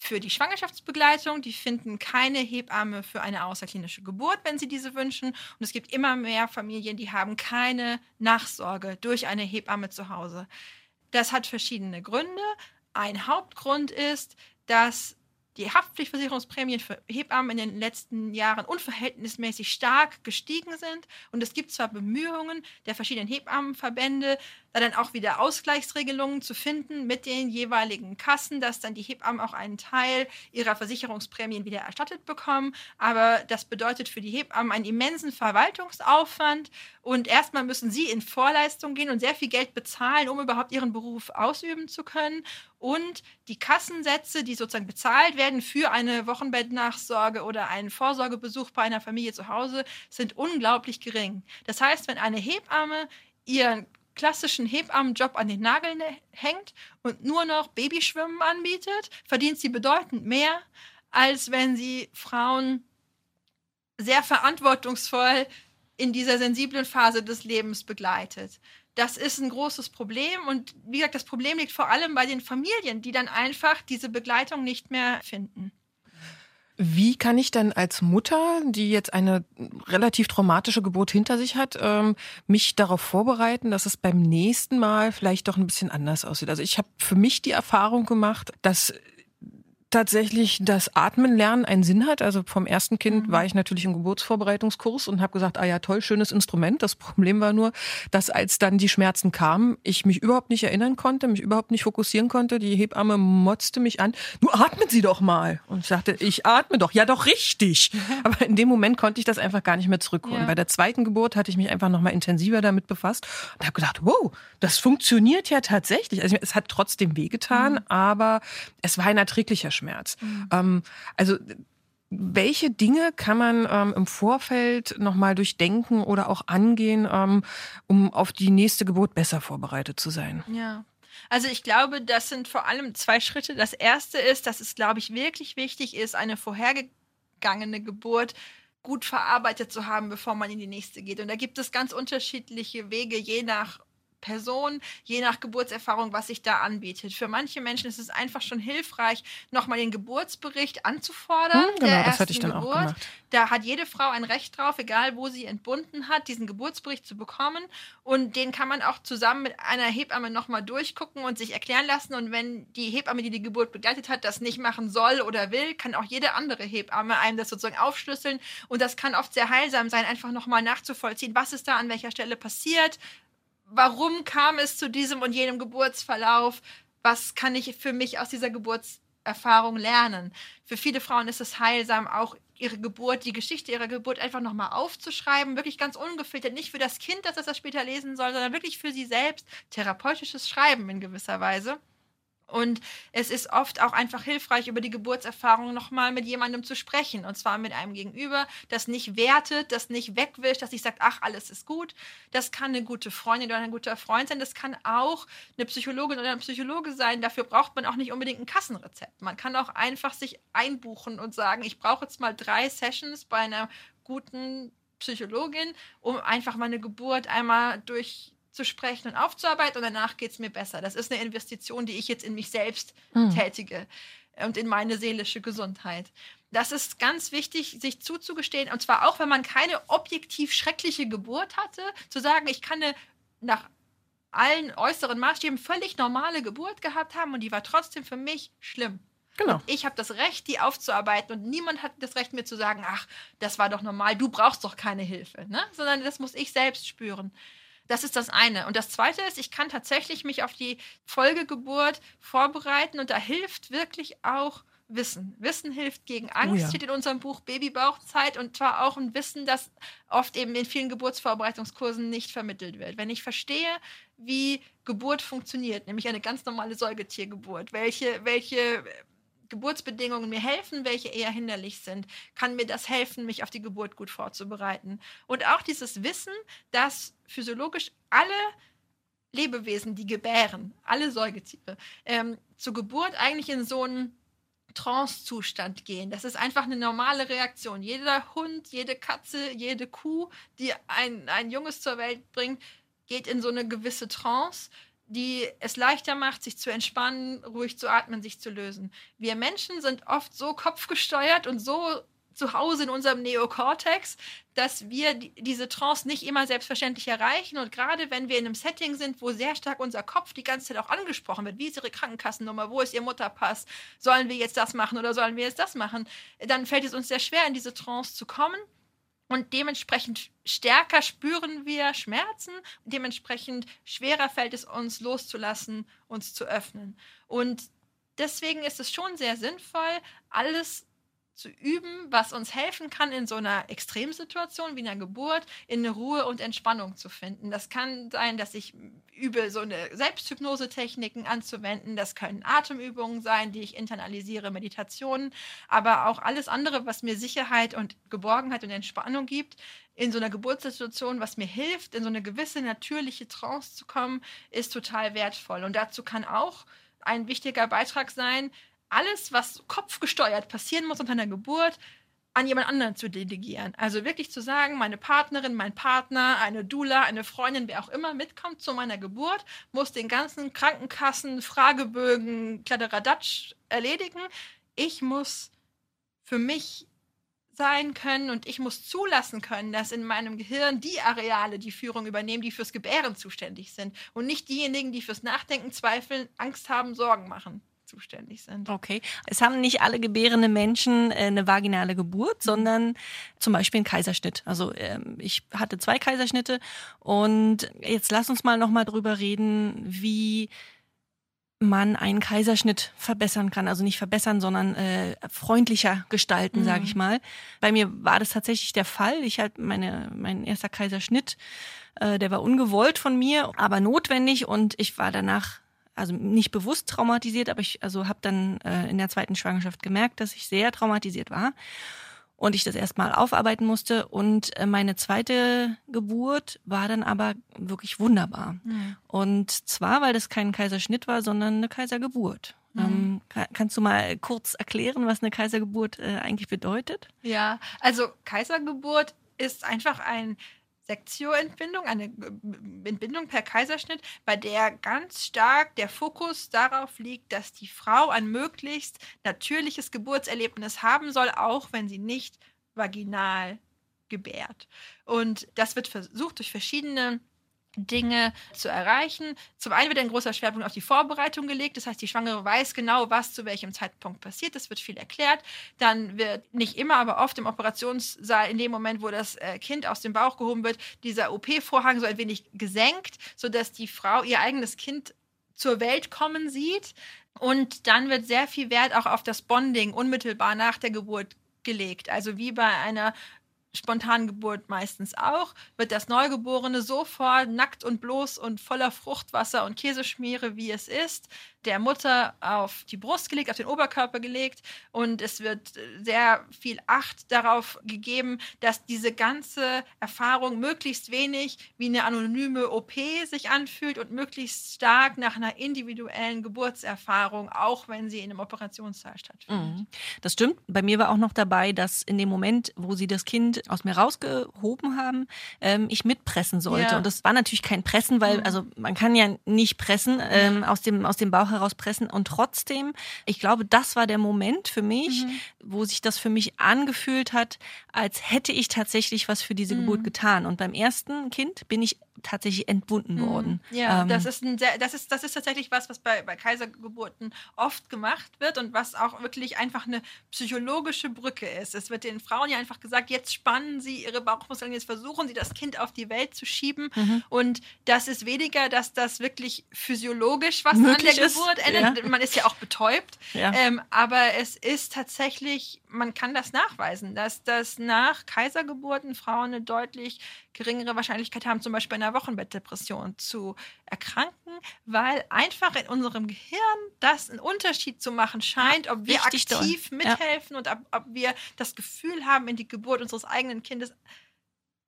für die Schwangerschaftsbegleitung. Die finden keine Hebamme für eine außerklinische Geburt, wenn sie diese wünschen. Und es gibt immer mehr Familien, die haben keine Nachsorge durch eine Hebamme zu Hause. Das hat verschiedene Gründe. Ein Hauptgrund ist, dass die Haftpflichtversicherungsprämien für Hebammen in den letzten Jahren unverhältnismäßig stark gestiegen sind. Und es gibt zwar Bemühungen der verschiedenen Hebammenverbände, da dann auch wieder Ausgleichsregelungen zu finden mit den jeweiligen Kassen, dass dann die Hebammen auch einen Teil ihrer Versicherungsprämien wieder erstattet bekommen. Aber das bedeutet für die Hebammen einen immensen Verwaltungsaufwand. Und erstmal müssen sie in Vorleistung gehen und sehr viel Geld bezahlen, um überhaupt ihren Beruf ausüben zu können. Und die Kassensätze, die sozusagen bezahlt werden für eine Wochenbettnachsorge oder einen Vorsorgebesuch bei einer Familie zu Hause, sind unglaublich gering. Das heißt, wenn eine Hebamme ihren klassischen Hebammenjob an den Nagel ne-, hängt und nur noch Babyschwimmen anbietet, verdient sie bedeutend mehr, als wenn sie Frauen sehr verantwortungsvoll in dieser sensiblen Phase des Lebens begleitet das ist ein großes Problem. Und wie gesagt, das Problem liegt vor allem bei den Familien, die dann einfach diese Begleitung nicht mehr finden. Wie kann ich dann als Mutter, die jetzt eine relativ traumatische Geburt hinter sich hat, ähm, mich darauf vorbereiten, dass es beim nächsten Mal vielleicht doch ein bisschen anders aussieht? Also ich habe für mich die Erfahrung gemacht, dass tatsächlich das Atmen lernen einen Sinn hat. Also vom ersten Kind mhm. war ich natürlich im Geburtsvorbereitungskurs und habe gesagt, ah ja, toll, schönes Instrument. Das Problem war nur, dass als dann die Schmerzen kamen, ich mich überhaupt nicht erinnern konnte, mich überhaupt nicht fokussieren konnte. Die Hebamme motzte mich an, du atmen Sie doch mal. Und ich sagte, ich atme doch. Ja, doch richtig. Aber in dem Moment konnte ich das einfach gar nicht mehr zurückholen. Ja. Bei der zweiten Geburt hatte ich mich einfach nochmal intensiver damit befasst und habe gedacht, wow, das funktioniert ja tatsächlich. Also es hat trotzdem wehgetan, mhm. aber es war ein erträglicher Schmerz. Schmerz. Mhm. Ähm, also welche Dinge kann man ähm, im Vorfeld nochmal durchdenken oder auch angehen, ähm, um auf die nächste Geburt besser vorbereitet zu sein? Ja. Also ich glaube, das sind vor allem zwei Schritte. Das erste ist, dass es, glaube ich, wirklich wichtig ist, eine vorhergegangene Geburt gut verarbeitet zu haben, bevor man in die nächste geht. Und da gibt es ganz unterschiedliche Wege, je nach Person, je nach Geburtserfahrung, was sich da anbietet. Für manche Menschen ist es einfach schon hilfreich, nochmal den Geburtsbericht anzufordern. Hm, genau, das hatte ich dann Geburt. auch gemacht. Da hat jede Frau ein Recht drauf, egal wo sie entbunden hat, diesen Geburtsbericht zu bekommen. Und den kann man auch zusammen mit einer Hebamme nochmal durchgucken und sich erklären lassen. Und wenn die Hebamme, die die Geburt begleitet hat, das nicht machen soll oder will, kann auch jede andere Hebamme einem das sozusagen aufschlüsseln. Und das kann oft sehr heilsam sein, einfach nochmal nachzuvollziehen, was ist da an welcher Stelle passiert, warum kam es zu diesem und jenem Geburtsverlauf? Was kann ich für mich aus dieser Geburtserfahrung lernen? Für viele Frauen ist es heilsam, auch ihre Geburt, die Geschichte ihrer Geburt einfach nochmal aufzuschreiben, wirklich ganz ungefiltert, nicht für das Kind, dass es das später lesen soll, sondern wirklich für sie selbst, therapeutisches Schreiben in gewisser Weise. Und es ist oft auch einfach hilfreich, über die Geburtserfahrung nochmal mit jemandem zu sprechen. Und zwar mit einem Gegenüber, das nicht wertet, das nicht wegwischt, das nicht sagt, ach, alles ist gut. Das kann eine gute Freundin oder ein guter Freund sein. Das kann auch eine Psychologin oder ein Psychologe sein. Dafür braucht man auch nicht unbedingt ein Kassenrezept. Man kann auch einfach sich einbuchen und sagen, ich brauche jetzt mal drei Sessions bei einer guten Psychologin, um einfach meine Geburt einmal durch zu sprechen und aufzuarbeiten und danach geht es mir besser. Das ist eine Investition, die ich jetzt in mich selbst mhm. tätige und in meine seelische Gesundheit. Das ist ganz wichtig, sich zuzugestehen, und zwar auch, wenn man keine objektiv schreckliche Geburt hatte, zu sagen, ich kann eine nach allen äußeren Maßstäben völlig normale Geburt gehabt haben und die war trotzdem für mich schlimm. Genau. Und ich habe das Recht, die aufzuarbeiten und niemand hat das Recht, mir zu sagen, ach, das war doch normal, du brauchst doch keine Hilfe, ne? sondern das muss ich selbst spüren. Das ist das eine. Und das zweite ist, ich kann tatsächlich mich auf die Folgegeburt vorbereiten und da hilft wirklich auch Wissen. Wissen hilft gegen Angst, oh ja. steht in unserem Buch Babybauchzeit und zwar auch ein Wissen, das oft eben in vielen Geburtsvorbereitungskursen nicht vermittelt wird. Wenn ich verstehe, wie Geburt funktioniert, nämlich eine ganz normale Säugetiergeburt, welche, welche Geburtsbedingungen mir helfen, welche eher hinderlich sind, kann mir das helfen, mich auf die Geburt gut vorzubereiten. Und auch dieses Wissen, dass physiologisch alle Lebewesen, die gebären, alle Säugetiere, ähm, zur Geburt eigentlich in so einen Trance-Zustand gehen. Das ist einfach eine normale Reaktion. Jeder Hund, jede Katze, jede Kuh, die ein, ein Junges zur Welt bringt, geht in so eine gewisse Trance die es leichter macht, sich zu entspannen, ruhig zu atmen, sich zu lösen. Wir Menschen sind oft so kopfgesteuert und so zu Hause in unserem Neokortex, dass wir die, diese Trance nicht immer selbstverständlich erreichen. Und gerade wenn wir in einem Setting sind, wo sehr stark unser Kopf die ganze Zeit auch angesprochen wird, wie ist Ihre Krankenkassennummer, wo ist Ihr Mutterpass, sollen wir jetzt das machen oder sollen wir jetzt das machen, dann fällt es uns sehr schwer, in diese Trance zu kommen. Und dementsprechend stärker spüren wir Schmerzen, dementsprechend schwerer fällt es uns loszulassen, uns zu öffnen. Und deswegen ist es schon sehr sinnvoll, alles zu üben, was uns helfen kann, in so einer Extremsituation wie einer Geburt in Ruhe und Entspannung zu finden. Das kann sein, dass ich übe, so eine Selbsthypnose-Techniken anzuwenden. Das können Atemübungen sein, die ich internalisiere, Meditationen, aber auch alles andere, was mir Sicherheit und Geborgenheit und Entspannung gibt. In so einer Geburtssituation, was mir hilft, in so eine gewisse natürliche Trance zu kommen, ist total wertvoll. Und dazu kann auch ein wichtiger Beitrag sein, alles, was kopfgesteuert passieren muss unter einer Geburt, an jemand anderen zu delegieren. Also wirklich zu sagen, meine Partnerin, mein Partner, eine Dula, eine Freundin, wer auch immer mitkommt zu meiner Geburt, muss den ganzen Krankenkassen, Fragebögen, Kladderadatsch erledigen. Ich muss für mich sein können und ich muss zulassen können, dass in meinem Gehirn die Areale die Führung übernehmen, die fürs Gebären zuständig sind und nicht diejenigen, die fürs Nachdenken, Zweifeln, Angst haben, Sorgen machen zuständig sind. Okay. Es haben nicht alle gebärende Menschen äh, eine vaginale Geburt, mhm. sondern zum Beispiel einen Kaiserschnitt. Also ähm, ich hatte zwei Kaiserschnitte und jetzt lass uns mal nochmal drüber reden, wie man einen Kaiserschnitt verbessern kann. Also nicht verbessern, sondern äh, freundlicher gestalten, mhm. sage ich mal. Bei mir war das tatsächlich der Fall. Ich hatte meine, mein erster Kaiserschnitt, äh, der war ungewollt von mir, aber notwendig und ich war danach also nicht bewusst traumatisiert, aber ich also habe dann äh, in der zweiten Schwangerschaft gemerkt, dass ich sehr traumatisiert war und ich das erstmal aufarbeiten musste. Und äh, meine zweite Geburt war dann aber wirklich wunderbar. Mhm. Und zwar, weil das kein Kaiserschnitt war, sondern eine Kaisergeburt. Mhm. Ähm, kann, kannst du mal kurz erklären, was eine Kaisergeburt äh, eigentlich bedeutet? Ja, also Kaisergeburt ist einfach ein Sektio-Entbindung, eine Entbindung per Kaiserschnitt, bei der ganz stark der Fokus darauf liegt, dass die Frau ein möglichst natürliches Geburtserlebnis haben soll, auch wenn sie nicht vaginal gebärt. Und das wird versucht durch verschiedene Dinge zu erreichen. Zum einen wird ein großer Schwerpunkt auf die Vorbereitung gelegt, das heißt, die Schwangere weiß genau, was zu welchem Zeitpunkt passiert. Das wird viel erklärt. Dann wird nicht immer, aber oft im Operationssaal, in dem Moment, wo das äh, Kind aus dem Bauch gehoben wird, dieser OP-Vorhang so ein wenig gesenkt, sodass die Frau ihr eigenes Kind zur Welt kommen sieht. Und dann wird sehr viel Wert auch auf das Bonding unmittelbar nach der Geburt gelegt. Also wie bei einer Spontangeburt meistens auch, wird das Neugeborene sofort nackt und bloß und voller Fruchtwasser und Käseschmiere, wie es ist, der Mutter auf die Brust gelegt, auf den Oberkörper gelegt und es wird sehr viel Acht darauf gegeben, dass diese ganze Erfahrung möglichst wenig wie eine anonyme OP sich anfühlt und möglichst stark nach einer individuellen Geburtserfahrung, auch wenn sie in einem Operationssaal stattfindet. Mhm. Das stimmt. Bei mir war auch noch dabei, dass in dem Moment, wo sie das Kind aus mir rausgehoben haben, ähm, ich mitpressen sollte. Ja. Und das war natürlich kein Pressen, weil mhm. also man kann ja nicht pressen ähm, aus dem aus dem Bauch herauspressen. Und trotzdem, ich glaube, das war der Moment für mich, mhm. wo sich das für mich angefühlt hat, als hätte ich tatsächlich was für diese mhm. Geburt getan. Und beim ersten Kind bin ich tatsächlich entbunden mhm. worden. Ja, ähm, das, ist ein sehr, das, ist, das ist tatsächlich was, was bei, bei Kaisergeburten oft gemacht wird und was auch wirklich einfach eine psychologische Brücke ist. Es wird den Frauen ja einfach gesagt, jetzt spannen sie ihre Bauchmuskeln, jetzt versuchen sie das Kind auf die Welt zu schieben. Mhm. Und das ist weniger, dass das wirklich physiologisch was Möglich an der Geburt ändert. Ja. Man ist ja auch betäubt. Ja. Ähm, aber es ist tatsächlich, man kann das nachweisen, dass das nach Kaisergeburten Frauen eine deutlich geringere Wahrscheinlichkeit haben, zum Beispiel einer Wochenbettdepression zu erkranken, weil einfach in unserem Gehirn das einen Unterschied zu machen scheint, ob wir Richtig aktiv doll. mithelfen ja. und ob, ob wir das Gefühl haben, in die Geburt unseres eigenen Kindes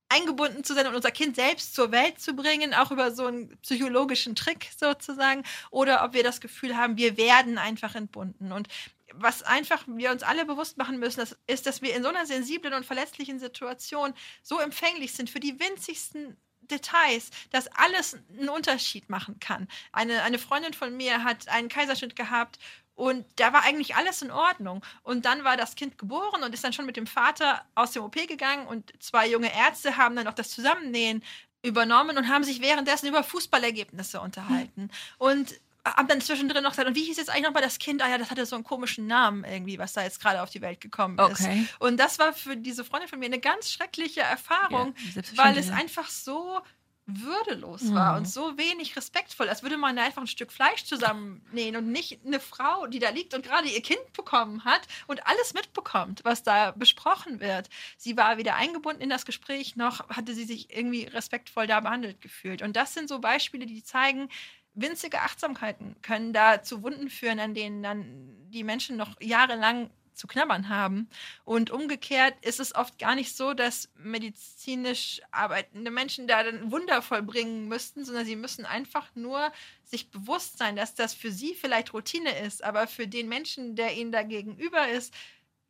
eingebunden zu sein und unser Kind selbst zur Welt zu bringen, auch über so einen psychologischen Trick sozusagen, oder ob wir das Gefühl haben, wir werden einfach entbunden. Und was einfach wir uns alle bewusst machen müssen, das ist, dass wir in so einer sensiblen und verletzlichen Situation so empfänglich sind für die winzigsten Details, dass alles einen Unterschied machen kann. Eine, eine Freundin von mir hat einen Kaiserschnitt gehabt Und da war eigentlich alles in Ordnung. Und dann war das Kind geboren und ist dann schon mit dem Vater aus dem OP gegangen und zwei junge Ärzte haben dann auch das Zusammennähen übernommen und haben sich währenddessen über Fußballergebnisse unterhalten. Hm. Und haben dann zwischendrin noch gesagt, und wie hieß jetzt eigentlich nochmal das Kind? Ah ja, das hatte so einen komischen Namen irgendwie, was da jetzt gerade auf die Welt gekommen ist. Okay. Und das war für diese Freundin von mir eine ganz schreckliche Erfahrung, ja, weil es einfach so würdelos mhm. war und so wenig respektvoll, als würde man da einfach ein Stück Fleisch zusammennähen und nicht eine Frau, die da liegt und gerade ihr Kind bekommen hat und alles mitbekommt, was da besprochen wird. Sie war weder eingebunden in das Gespräch, noch hatte sie sich irgendwie respektvoll da behandelt gefühlt. Und das sind so Beispiele, die zeigen, winzige Achtsamkeiten können da zu Wunden führen, an denen dann die Menschen noch jahrelang zu knabbern haben. Und umgekehrt ist es oft gar nicht so, dass medizinisch arbeitende Menschen da dann Wunder vollbringen müssten, sondern sie müssen einfach nur sich bewusst sein, dass das für sie vielleicht Routine ist, aber für den Menschen, der ihnen da gegenüber ist,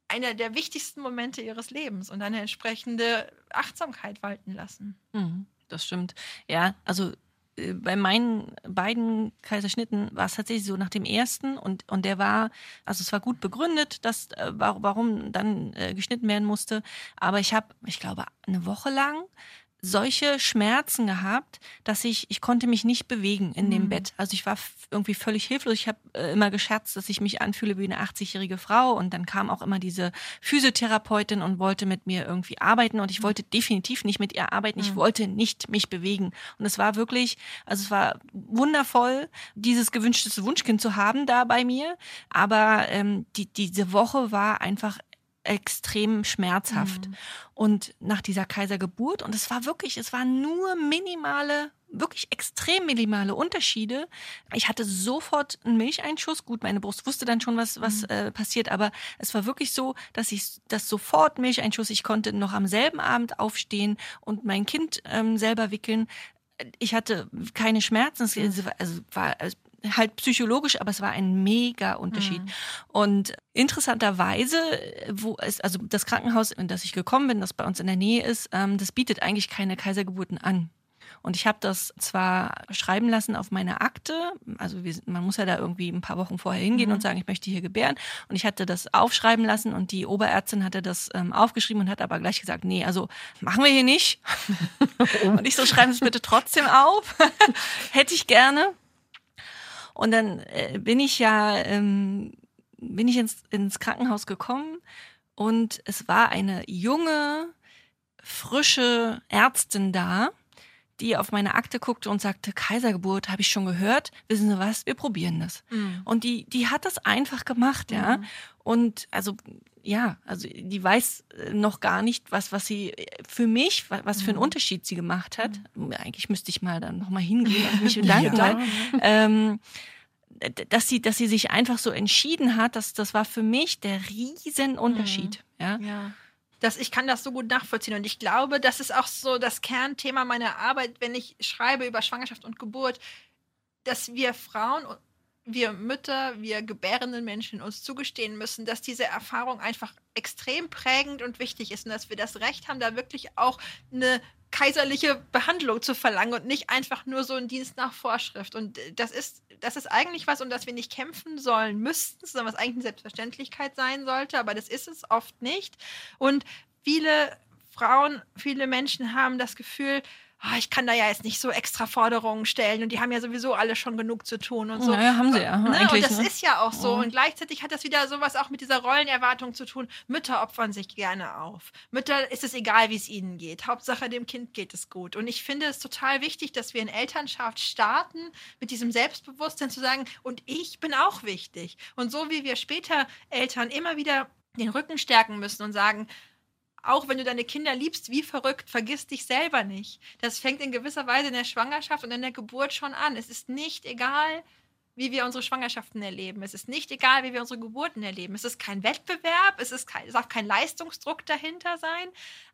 einer der wichtigsten Momente ihres Lebens und eine entsprechende Achtsamkeit walten lassen. Mhm, das stimmt. Ja, also bei meinen beiden Kaiserschnitten war es tatsächlich so nach dem ersten und, und der war, also es war gut begründet, dass, äh, warum dann äh, geschnitten werden musste. Aber ich habe, ich glaube, eine Woche lang solche Schmerzen gehabt, dass ich, ich konnte mich nicht bewegen in mhm. dem Bett. Also ich war irgendwie völlig hilflos. Ich habe äh, immer gescherzt, dass ich mich anfühle wie eine 80-jährige Frau. Und dann kam auch immer diese Physiotherapeutin und wollte mit mir irgendwie arbeiten. Und ich wollte definitiv nicht mit ihr arbeiten. Ich mhm. wollte nicht mich bewegen. Und es war wirklich, also es war wundervoll, dieses gewünschte Wunschkind zu haben da bei mir. Aber ähm, die, diese Woche war einfach extrem schmerzhaft. Mhm. Und nach dieser Kaisergeburt, und es war wirklich, es waren nur minimale, wirklich extrem minimale Unterschiede. Ich hatte sofort einen Milcheinschuss. Gut, meine Brust wusste dann schon, was, was mhm. äh, passiert, aber es war wirklich so, dass ich das sofort Milcheinschuss, ich konnte noch am selben Abend aufstehen und mein Kind ähm, selber wickeln ich hatte keine Schmerzen. Es also war, halt psychologisch, aber es war ein mega Unterschied. Mhm. Und interessanterweise, wo es, also das Krankenhaus, in das ich gekommen bin, das bei uns in der Nähe ist, ähm, das bietet eigentlich keine Kaisergeburten an. Und ich habe das zwar schreiben lassen auf meine Akte, also wir, man muss ja da irgendwie ein paar Wochen vorher hingehen mhm. und sagen, ich möchte hier gebären. Und ich hatte das aufschreiben lassen und die Oberärztin hatte das ähm, aufgeschrieben und hat aber gleich gesagt, nee, also machen wir hier nicht. und ich so, schreiben Sie es bitte trotzdem auf. Hätte ich gerne. Und dann äh, bin ich ja, ähm, bin ich ins, ins Krankenhaus gekommen und es war eine junge, frische Ärztin da, die auf meine Akte guckte und sagte, Kaisergeburt, habe ich schon gehört. Wissen Sie was? Wir probieren das. Mhm. Und die, die hat das einfach gemacht, ja. Mhm. Und also ja, also die weiß äh, noch gar nicht, was, was sie äh, für mich, was für einen mhm. Unterschied sie gemacht hat. Mhm. Eigentlich müsste ich mal dann nochmal hingehen und mich bedanken. ja. ähm, dass sie, dass sie sich einfach so entschieden hat, dass das war für mich der Riesenunterschied. Mhm. Ja. ja. Das, ich kann das so gut nachvollziehen und ich glaube, das ist auch so das Kernthema meiner Arbeit, wenn ich schreibe über Schwangerschaft und Geburt, dass wir Frauen wir Mütter, wir gebärenden Menschen uns zugestehen müssen, dass diese Erfahrung einfach extrem prägend und wichtig ist und dass wir das Recht haben, da wirklich auch eine kaiserliche Behandlung zu verlangen und nicht einfach nur so ein Dienst nach Vorschrift. Und das ist, das ist eigentlich was, um das wir nicht kämpfen sollen müssten, sondern was eigentlich eine Selbstverständlichkeit sein sollte, aber das ist es oft nicht. Und viele Frauen, viele Menschen haben das Gefühl, oh, ich kann da ja jetzt nicht so extra Forderungen stellen und die haben ja sowieso alle schon genug zu tun und so. Ja, haben sie ja. Ne? Und das ne? ist ja auch so. Und gleichzeitig hat das wieder sowas auch mit dieser Rollenerwartung zu tun. Mütter opfern sich gerne auf. Mütter ist es egal, wie es ihnen geht. Hauptsache dem Kind geht es gut. Und ich finde es total wichtig, dass wir in Elternschaft starten mit diesem Selbstbewusstsein zu sagen, und ich bin auch wichtig. Und so wie wir später Eltern immer wieder den Rücken stärken müssen und sagen, auch wenn du deine Kinder liebst, wie verrückt, vergiss dich selber nicht. Das fängt in gewisser Weise in der Schwangerschaft und in der Geburt schon an. Es ist nicht egal, wie wir unsere Schwangerschaften erleben. Es ist nicht egal, wie wir unsere Geburten erleben. Es ist kein Wettbewerb, es, ist kein, es darf kein Leistungsdruck dahinter sein.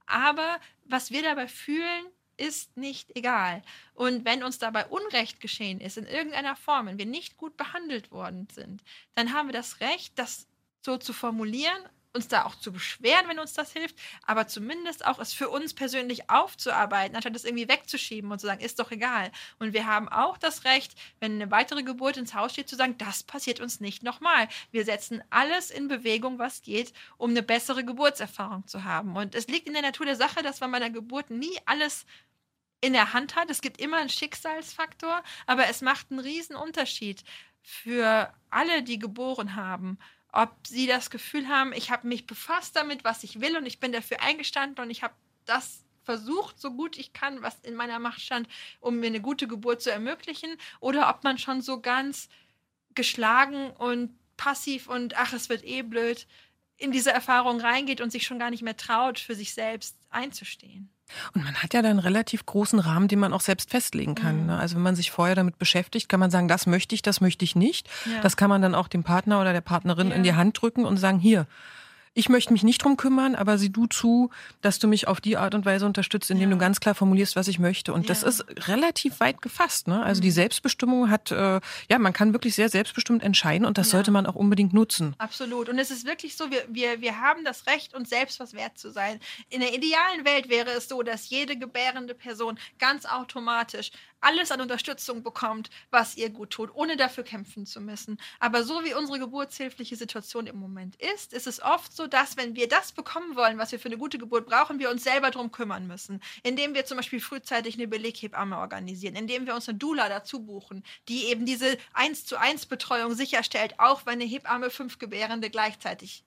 Aber was wir dabei fühlen, ist nicht egal. Und wenn uns dabei Unrecht geschehen ist, in irgendeiner Form, wenn wir nicht gut behandelt worden sind, dann haben wir das Recht, das so zu formulieren uns da auch zu beschweren, wenn uns das hilft, aber zumindest auch es für uns persönlich aufzuarbeiten, anstatt es irgendwie wegzuschieben und zu sagen, ist doch egal. Und wir haben auch das Recht, wenn eine weitere Geburt ins Haus steht, zu sagen, das passiert uns nicht nochmal. Wir setzen alles in Bewegung, was geht, um eine bessere Geburtserfahrung zu haben. Und es liegt in der Natur der Sache, dass man bei einer Geburt nie alles in der Hand hat. Es gibt immer einen Schicksalsfaktor, aber es macht einen riesen Unterschied für alle, die geboren haben ob sie das Gefühl haben, ich habe mich befasst damit, was ich will und ich bin dafür eingestanden und ich habe das versucht, so gut ich kann, was in meiner Macht stand, um mir eine gute Geburt zu ermöglichen, oder ob man schon so ganz geschlagen und passiv und ach, es wird eh blöd in diese Erfahrung reingeht und sich schon gar nicht mehr traut, für sich selbst einzustehen. Und man hat ja dann einen relativ großen Rahmen, den man auch selbst festlegen kann. Mhm. Ne? Also wenn man sich vorher damit beschäftigt, kann man sagen, das möchte ich, das möchte ich nicht. Ja. Das kann man dann auch dem Partner oder der Partnerin ja. in die Hand drücken und sagen, hier, ich möchte mich nicht drum kümmern, aber sieh du zu, dass du mich auf die Art und Weise unterstützt, indem ja. du ganz klar formulierst, was ich möchte. Und ja. das ist relativ weit gefasst. Ne? Also mhm. die Selbstbestimmung hat, äh, ja, man kann wirklich sehr selbstbestimmt entscheiden und das ja. sollte man auch unbedingt nutzen. Absolut. Und es ist wirklich so, wir, wir, wir haben das Recht, uns selbst was wert zu sein. In der idealen Welt wäre es so, dass jede gebärende Person ganz automatisch alles an Unterstützung bekommt, was ihr gut tut, ohne dafür kämpfen zu müssen. Aber so wie unsere geburtshilfliche Situation im Moment ist, ist es oft so, dass wenn wir das bekommen wollen, was wir für eine gute Geburt brauchen, wir uns selber darum kümmern müssen. Indem wir zum Beispiel frühzeitig eine Beleghebamme organisieren, indem wir uns eine Doula dazu buchen, die eben diese 1 zu 1 Betreuung sicherstellt, auch wenn eine Hebamme fünf Gebärende gleichzeitig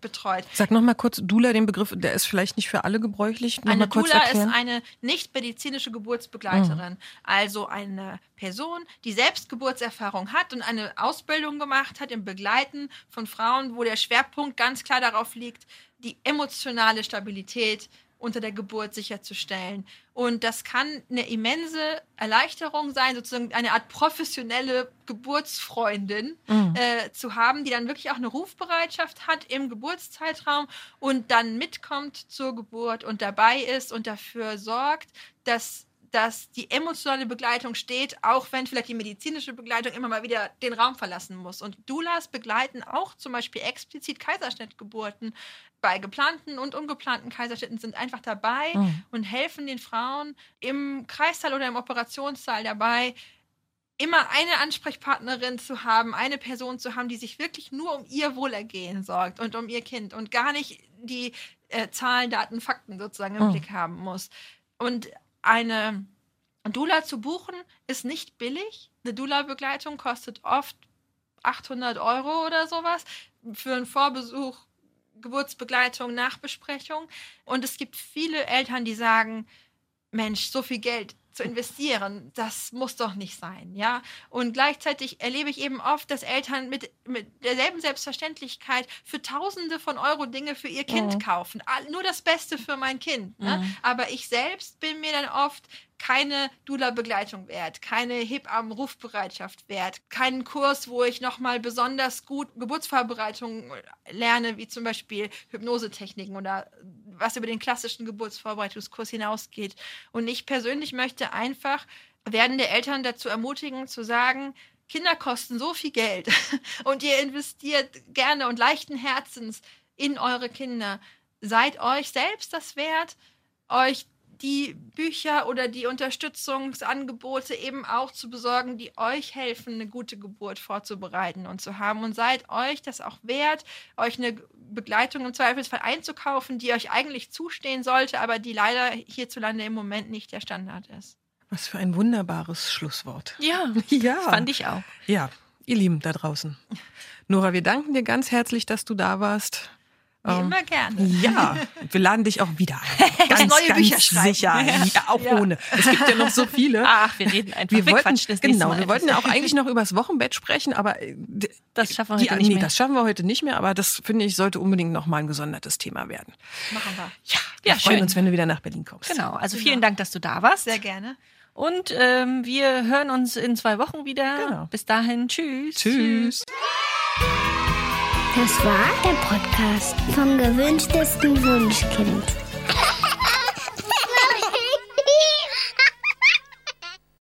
betreut. Sag noch mal kurz, Dula, den Begriff, der ist vielleicht nicht für alle gebräuchlich. Noch eine Dula ist eine nicht medizinische Geburtsbegleiterin, mhm. also eine Person, die selbst Geburtserfahrung hat und eine Ausbildung gemacht hat im Begleiten von Frauen, wo der Schwerpunkt ganz klar darauf liegt, die emotionale Stabilität unter der Geburt sicherzustellen. Und das kann eine immense Erleichterung sein, sozusagen eine Art professionelle Geburtsfreundin mhm. äh, zu haben, die dann wirklich auch eine Rufbereitschaft hat im Geburtszeitraum und dann mitkommt zur Geburt und dabei ist und dafür sorgt, dass dass die emotionale Begleitung steht, auch wenn vielleicht die medizinische Begleitung immer mal wieder den Raum verlassen muss. Und Doulas begleiten auch zum Beispiel explizit Kaiserschnittgeburten. Bei geplanten und ungeplanten Kaiserschnitten sind einfach dabei mhm. und helfen den Frauen im Kreissaal oder im Operationssaal dabei, immer eine Ansprechpartnerin zu haben, eine Person zu haben, die sich wirklich nur um ihr Wohlergehen sorgt und um ihr Kind und gar nicht die äh, Zahlen, Daten, Fakten sozusagen im mhm. Blick haben muss. Und eine Dula zu buchen ist nicht billig. Eine Dula-Begleitung kostet oft 800 Euro oder sowas für einen Vorbesuch, Geburtsbegleitung, Nachbesprechung. Und es gibt viele Eltern, die sagen, Mensch, so viel Geld zu investieren, das muss doch nicht sein, ja. Und gleichzeitig erlebe ich eben oft, dass Eltern mit, mit derselben Selbstverständlichkeit für Tausende von Euro Dinge für ihr Kind mhm. kaufen. Nur das Beste für mein Kind. Ne? Mhm. Aber ich selbst bin mir dann oft keine Dula-Begleitung wert, keine Hebammen-Rufbereitschaft wert, keinen Kurs, wo ich nochmal besonders gut Geburtsvorbereitungen lerne, wie zum Beispiel Hypnosetechniken oder was über den klassischen Geburtsvorbereitungskurs hinausgeht. Und ich persönlich möchte einfach werdende Eltern dazu ermutigen, zu sagen, Kinder kosten so viel Geld und ihr investiert gerne und leichten Herzens in eure Kinder. Seid euch selbst das wert, euch die Bücher oder die Unterstützungsangebote eben auch zu besorgen, die euch helfen, eine gute Geburt vorzubereiten und zu haben. Und seid euch das auch wert, euch eine Begleitung im Zweifelsfall einzukaufen, die euch eigentlich zustehen sollte, aber die leider hierzulande im Moment nicht der Standard ist. Was für ein wunderbares Schlusswort. Ja, ja. fand ich auch. Ja, ihr Lieben da draußen. Nora, wir danken dir ganz herzlich, dass du da warst. Wie ähm, immer gerne. Ja, wir laden dich auch wieder ein. Ganz, neue ganz Bücher sicher. Ja, auch ja. ohne. Es gibt ja noch so viele. Ach, wir reden einfach. Wir, wir wollten, genau, wir wollten ja auch eigentlich noch übers Wochenbett sprechen, aber äh, das schaffen wir heute die, nicht mehr. Das schaffen wir heute nicht mehr, aber das finde ich sollte unbedingt noch mal ein gesondertes Thema werden. Machen wir. Ja, wir ja, freuen schön. uns, wenn du wieder nach Berlin kommst. Genau. Also vielen genau. Dank, dass du da warst. Sehr gerne. Und ähm, wir hören uns in zwei Wochen wieder. Genau. Bis dahin, tschüss. Tschüss. Das war der Podcast vom gewünschtesten Wunschkind.